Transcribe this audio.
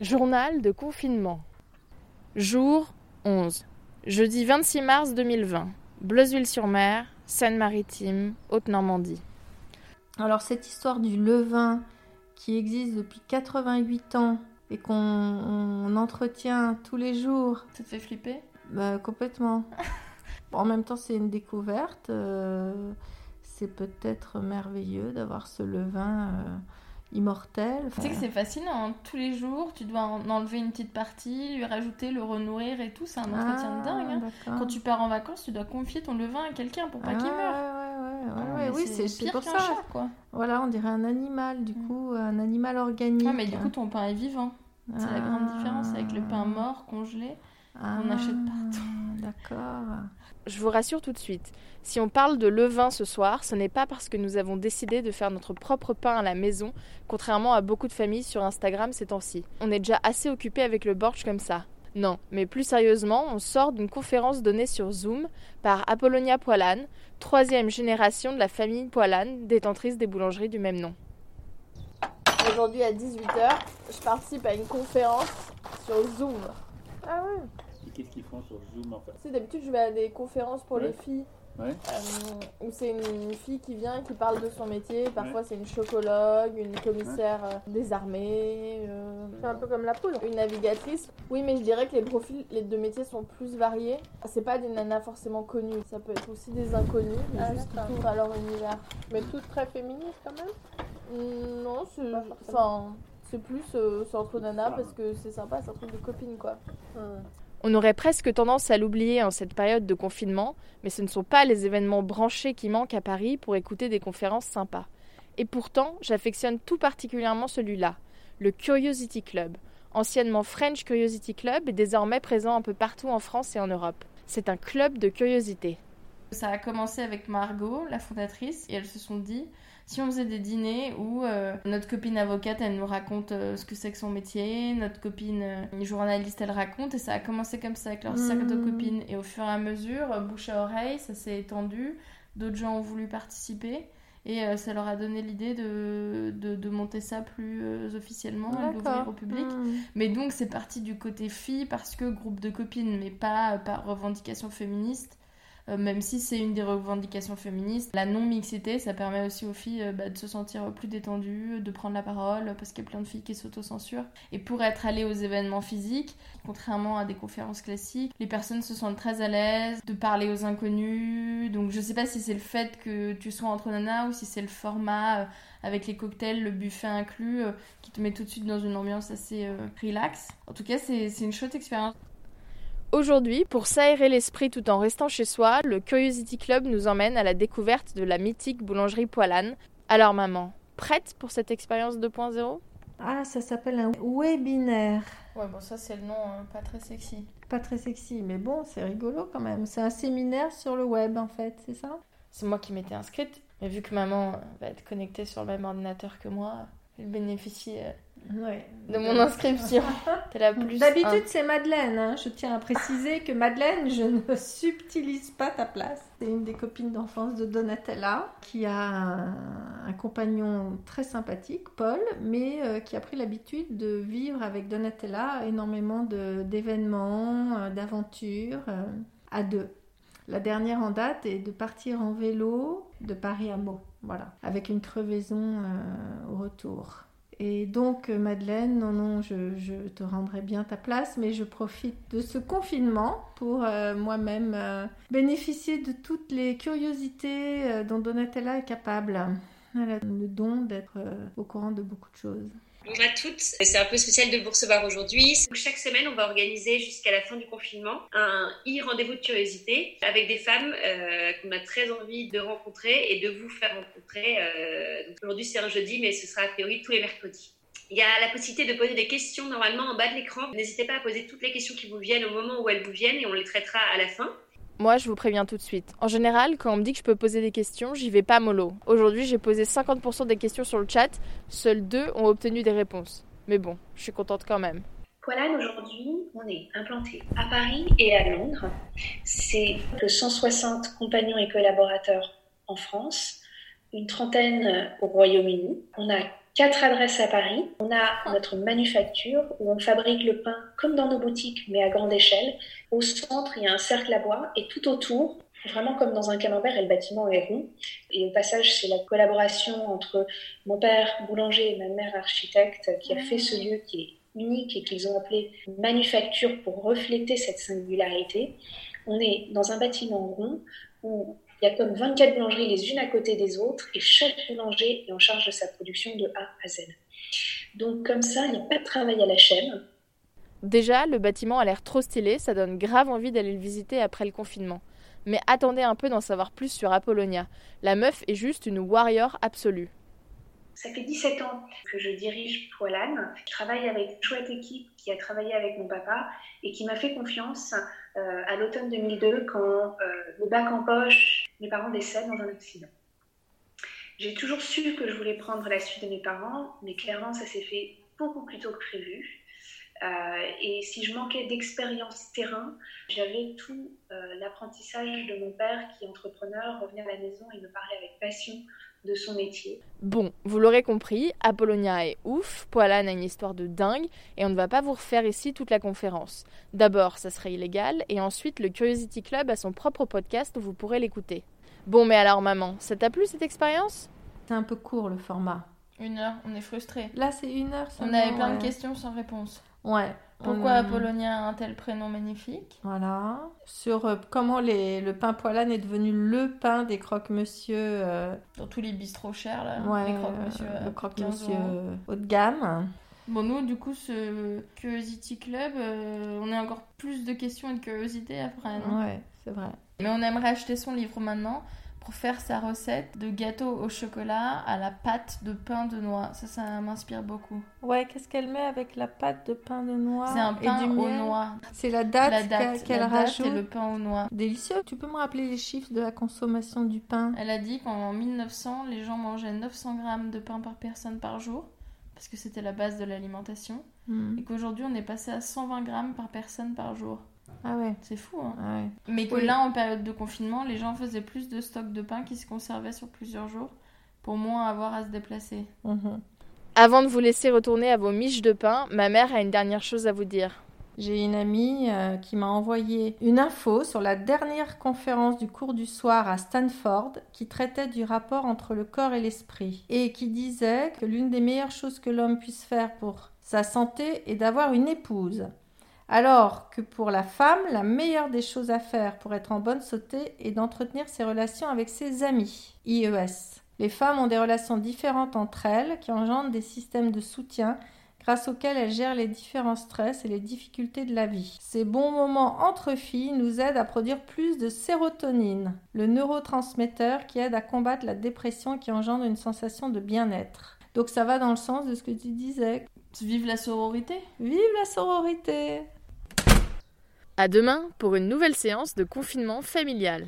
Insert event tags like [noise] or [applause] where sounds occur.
Journal de confinement. Jour 11. Jeudi 26 mars 2020. Bleuzeville-sur-Mer, Seine-Maritime, Haute-Normandie. Alors cette histoire du levain qui existe depuis 88 ans et qu'on entretient tous les jours. Ça te fait flipper? Bah, Complètement. [laughs] en même temps, c'est une découverte. Euh, c'est peut-être merveilleux d'avoir ce levain euh, immortel. Tu sais que c'est fascinant. Hein. Tous les jours, tu dois en enlever une petite partie, lui rajouter, le renourrir et tout. C'est un entretien de dingue. Hein. Quand tu pars en vacances, tu dois confier ton levain à quelqu'un pour pas qu'il meure. Ouais, ouais, oui, c'est pour ça. quoi. Voilà, on dirait un animal, du mm. coup, un animal organique. mais du coup, ton pain est vivant. C'est la grande différence avec le pain mort, congelé, qu'on achète ah, partout. D'accord. Je vous rassure tout de suite, si on parle de levain ce soir, ce n'est pas parce que nous avons décidé de faire notre propre pain à la maison, contrairement à beaucoup de familles sur Instagram ces temps-ci. On est déjà assez occupé avec le borch comme ça. Non, mais plus sérieusement, on sort d'une conférence donnée sur Zoom par Apollonia Poilane, troisième génération de la famille Poilane, détentrice des boulangeries du même nom. Aujourd'hui à 18h, je participe à une conférence sur Zoom. Ah ouais Qu'est-ce qu'ils font sur Zoom en fait D'habitude, je vais à des conférences pour les filles Ouais. Euh, où c'est une fille qui vient qui parle de son métier. Parfois, c'est une chocologue, une commissaire euh, des armées. Euh, c'est un peu comme la poule. Une navigatrice. Oui, mais je dirais que les profils les deux métiers sont plus variés. C'est pas des nanas forcément connues. Ça peut être aussi des inconnus, mais ah, juste qui ouvrent à leur univers. Mais toutes très féministes quand même? Mm, Non, c'est. Enfin. C'est plus entre nanas parce que c'est sympa, c'est un truc de copines quoi. On aurait presque tendance à l'oublier en cette période de confinement, mais ce ne sont pas les événements branchés qui manquent à Paris pour écouter des conférences sympas. Et pourtant, j'affectionne tout particulièrement celui-là, le Curiosity Club, anciennement French Curiosity Club et désormais présent un peu partout en France et en Europe. C'est un club de curiosité. Ça a commencé avec Margot, la fondatrice, et elles se sont dit si on faisait des dîners où euh, notre copine avocate, elle nous raconte euh, ce que c'est que son métier, notre copine euh, journaliste, elle raconte, et ça a commencé comme ça avec leur cercle de mmh. copines. Et au fur et à mesure, bouche à oreille, ça s'est étendu, d'autres gens ont voulu participer. Et ça leur a donné l'idée de, de, monter ça plus officiellement et d'ouvrir au public. Mmh. Mais donc c'est parti du côté fille parce que groupe de copines, mais pas par revendication féministe. Euh, même si c'est une des revendications féministes. La non-mixité, ça permet aussi aux filles euh, bah, de se sentir plus détendues, de prendre la parole, parce qu'il y a plein de filles qui s'autocensurent. Et pour être allées aux événements physiques, contrairement à des conférences classiques, les personnes se sentent très à l'aise de parler aux inconnus. Donc je sais pas si c'est le fait que tu sois entre nanas ou si c'est le format euh, avec les cocktails, le buffet inclus, qui te met tout de suite dans une ambiance assez relax. En tout cas, c'est une chouette expérience. Aujourd'hui, pour s'aérer l'esprit tout en restant chez soi, le Curiosity Club nous emmène à la découverte de la mythique boulangerie Poilane. Alors maman, prête pour cette expérience 2.0 Ah, ça s'appelle un webinaire. Ouais, bon ça c'est le nom hein, pas très sexy. Pas très sexy, mais bon, c'est rigolo quand même. C'est un séminaire sur le web en fait, c'est ça? C'est moi qui m'étais inscrite, mais vu que maman va être connectée sur le même ordinateur que moi, elle bénéficie de mon inscription. [laughs] D'habitude, c'est Madeleine. Hein. Je tiens à préciser que Madeleine, je ne [laughs] subtilise pas ta place. C'est une des copines d'enfance de Donatella qui a un, compagnon très sympathique, Paul, mais euh, qui a pris l'habitude de vivre avec Donatella énormément d'événements, euh, d'aventures euh, à deux. La dernière en date est de partir en vélo de Paris à Meaux, voilà, avec une crevaison au retour. Et donc, euh, Madeleine, non, non, je, te rendrai bien ta place, mais je profite de ce confinement pour euh, moi-même euh, bénéficier de toutes les curiosités dont Donatella est capable. Elle a le don d'être au courant de beaucoup de choses. Bonjour à toutes, c'est un peu spécial de vous recevoir aujourd'hui. Chaque semaine, on va organiser jusqu'à la fin du confinement un e-rendez-vous de curiosité avec des femmes euh, qu'on a très envie de rencontrer et de vous faire rencontrer. Euh, aujourd'hui, c'est un jeudi, mais ce sera a priori tous les mercredis. Il y a la possibilité de poser des questions normalement en bas de l'écran. N'hésitez pas à poser toutes les questions qui vous viennent au moment où elles vous viennent et on les traitera à la fin. Moi, je vous préviens tout de suite. En général, quand on me dit que je peux poser des questions, j'y vais pas mollo. Aujourd'hui, j'ai posé 50% des questions sur le chat, seuls deux ont obtenu des réponses. Mais bon, je suis contente quand même. Voilà, aujourd'hui, on est implanté à Paris et à Londres. C'est 160 compagnons et collaborateurs en France, une trentaine au Royaume-Uni. On a quatre adresses à Paris. On a notre manufacture où on fabrique le pain comme dans nos boutiques, mais à grande échelle. Au centre, il y a un cercle à bois et tout autour, vraiment comme dans un camembert, et le bâtiment est rond. Et au passage, c'est la collaboration entre mon père boulanger et ma mère architecte qui a fait ce lieu qui est unique et qu'ils ont appelé manufacture pour refléter cette singularité. On est dans un bâtiment rond où il y a comme 24 boulangeries les unes à côté des autres et chaque boulanger est en charge de sa production de A à Z. Donc comme ça, il n'y a pas de travail à la chaîne. Déjà, le bâtiment a l'air trop stylé, ça donne grave envie d'aller le visiter après le confinement. Mais attendez un peu d'en savoir plus sur Apollonia. La meuf est juste une warrior absolue. Ça fait 17 ans que je dirige Poilane. Je travaille avec une chouette équipe qui a travaillé avec mon papa et qui m'a fait confiance euh, à l'automne 2002 quand euh, le bac en poche, mes parents décèdent dans un accident. J'ai toujours su que je voulais prendre la suite de mes parents, mais clairement ça s'est fait beaucoup plus tôt que prévu. Euh, et si je manquais d'expérience terrain, j'avais tout l'apprentissage de mon père qui entrepreneur, revenir à la maison et me parler avec passion de son métier. Bon, vous l'aurez compris, Apollonia est ouf, Poilane a une histoire de dingue, et on ne va pas vous refaire ici toute la conférence. D'abord, ça serait illégal, et ensuite, le Curiosity Club a son propre podcast où vous pourrez l'écouter. Bon, mais alors, maman, ça t'a plu cette expérience? C'est un peu court le format. Une heure, on est frustrés. Là, c'est une heure. On avait plein de questions sans réponse. Ouais. Pourquoi Apollonia a un tel prénom magnifique? Voilà. Sur euh, comment le pain poilane est devenu le pain des croque-monsieur. Euh, Dans tous les bistrots chers, là. les croque-monsieur. le croque-monsieur haut de gamme. Bon, nous, du coup, ce Curiosity Club, euh, on a encore plus de questions et de curiosité après, non? Ouais, c'est vrai. Mais on aimerait acheter son livre maintenant pour faire sa recette de gâteau au chocolat à la pâte de pain de noix. Ça, ça m'inspire beaucoup. Ouais, qu'est-ce qu'elle met avec la pâte de pain de noix C'est un pain aux noix. C'est la date, qu'elle rajoute. C'est le pain aux noix. Délicieux. Tu peux me rappeler les chiffres de la consommation du pain? Elle a dit qu'en 1900, les gens mangeaient 900 grammes de pain par personne par jour parce que c'était la base de l'alimentation. Hmm. Et qu'aujourd'hui, on est passé à 120 grammes par personne par jour. Ah ouais. C'est fou, hein. Ah Mais que là, en période de confinement, les gens faisaient plus de stocks de pain qui se conservaient sur plusieurs jours pour moins avoir à se déplacer. Mhm. Avant de vous laisser retourner à vos miches de pain, ma mère a une dernière chose à vous dire. J'ai une amie euh, qui m'a envoyé une info sur la dernière conférence du cours du soir à Stanford qui traitait du rapport entre le corps et l'esprit et qui disait que l'une des meilleures choses que l'homme puisse faire pour sa santé est d'avoir une épouse. Alors que pour la femme, la meilleure des choses à faire pour être en bonne santé est d'entretenir ses relations avec ses amis. IES. Les femmes ont des relations différentes entre elles qui engendrent des systèmes de soutien grâce auxquels elles gèrent les différents stress et les difficultés de la vie. Ces bons moments entre filles nous aident à produire plus de sérotonine, le neurotransmetteur qui aide à combattre la dépression qui engendre une sensation de bien-être. Donc ça va dans le sens de ce que tu disais. Vive la sororité Vive la sororité à demain pour une nouvelle séance de confinement familial.